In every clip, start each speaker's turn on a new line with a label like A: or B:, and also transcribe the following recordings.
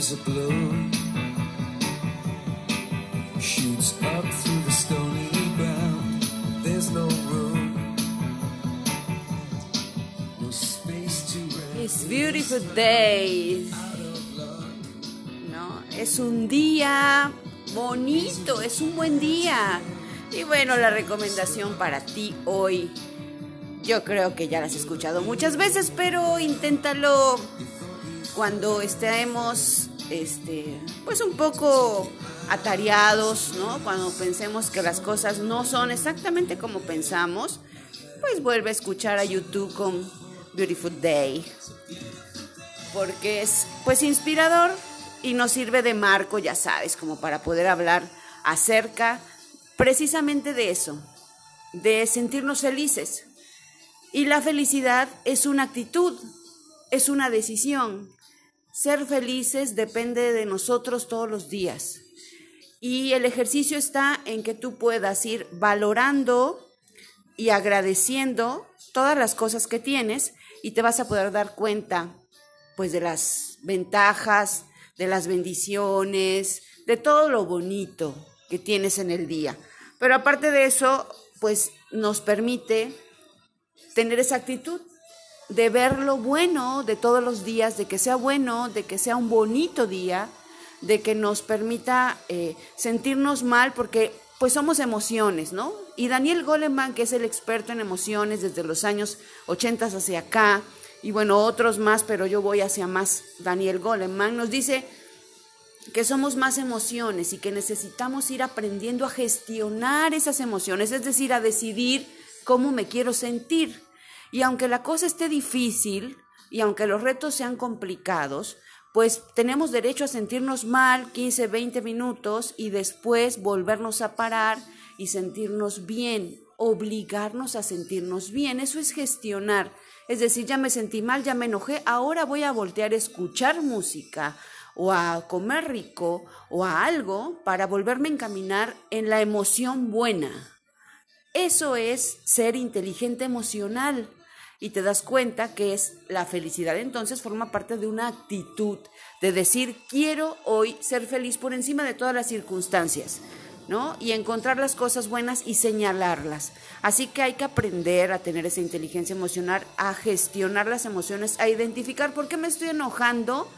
A: rest.
B: It's beautiful day. ¿No? Es un día bonito, es un buen día. Y bueno, la recomendación para ti hoy. Yo creo que ya la has escuchado muchas veces, pero inténtalo cuando estemos este pues un poco atareados, ¿no? Cuando pensemos que las cosas no son exactamente como pensamos, pues vuelve a escuchar a YouTube con Beautiful Day. Porque es pues inspirador y nos sirve de marco, ya sabes, como para poder hablar acerca precisamente de eso, de sentirnos felices. Y la felicidad es una actitud, es una decisión. Ser felices depende de nosotros todos los días. Y el ejercicio está en que tú puedas ir valorando y agradeciendo todas las cosas que tienes y te vas a poder dar cuenta pues de las ventajas, de las bendiciones, de todo lo bonito que tienes en el día. Pero aparte de eso, pues nos permite tener esa actitud de ver lo bueno de todos los días, de que sea bueno, de que sea un bonito día, de que nos permita eh, sentirnos mal porque pues somos emociones, ¿no? Y Daniel Goleman, que es el experto en emociones desde los años 80 hacia acá, y bueno, otros más, pero yo voy hacia más Daniel Goleman, nos dice que somos más emociones y que necesitamos ir aprendiendo a gestionar esas emociones, es decir, a decidir cómo me quiero sentir. Y aunque la cosa esté difícil y aunque los retos sean complicados, pues tenemos derecho a sentirnos mal 15, 20 minutos y después volvernos a parar y sentirnos bien, obligarnos a sentirnos bien. Eso es gestionar. Es decir, ya me sentí mal, ya me enojé, ahora voy a voltear a escuchar música o a comer rico o a algo para volverme a encaminar en la emoción buena. Eso es ser inteligente emocional y te das cuenta que es la felicidad entonces forma parte de una actitud de decir quiero hoy ser feliz por encima de todas las circunstancias. ¿no? Y encontrar las cosas buenas y señalarlas. Así que hay que aprender a tener esa inteligencia emocional, a gestionar las emociones, a identificar por qué me estoy enojando,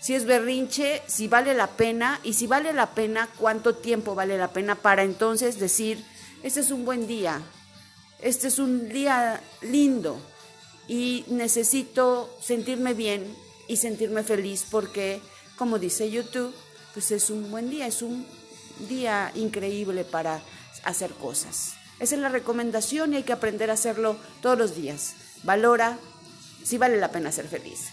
B: si es berrinche, si vale la pena y si vale la pena, cuánto tiempo vale la pena para entonces decir, este es un buen día, este es un día lindo, y necesito sentirme bien y sentirme feliz porque, como dice YouTube, pues es un buen día, es un día increíble para hacer cosas. Esa es la recomendación y hay que aprender a hacerlo todos los días. Valora si vale la pena ser feliz.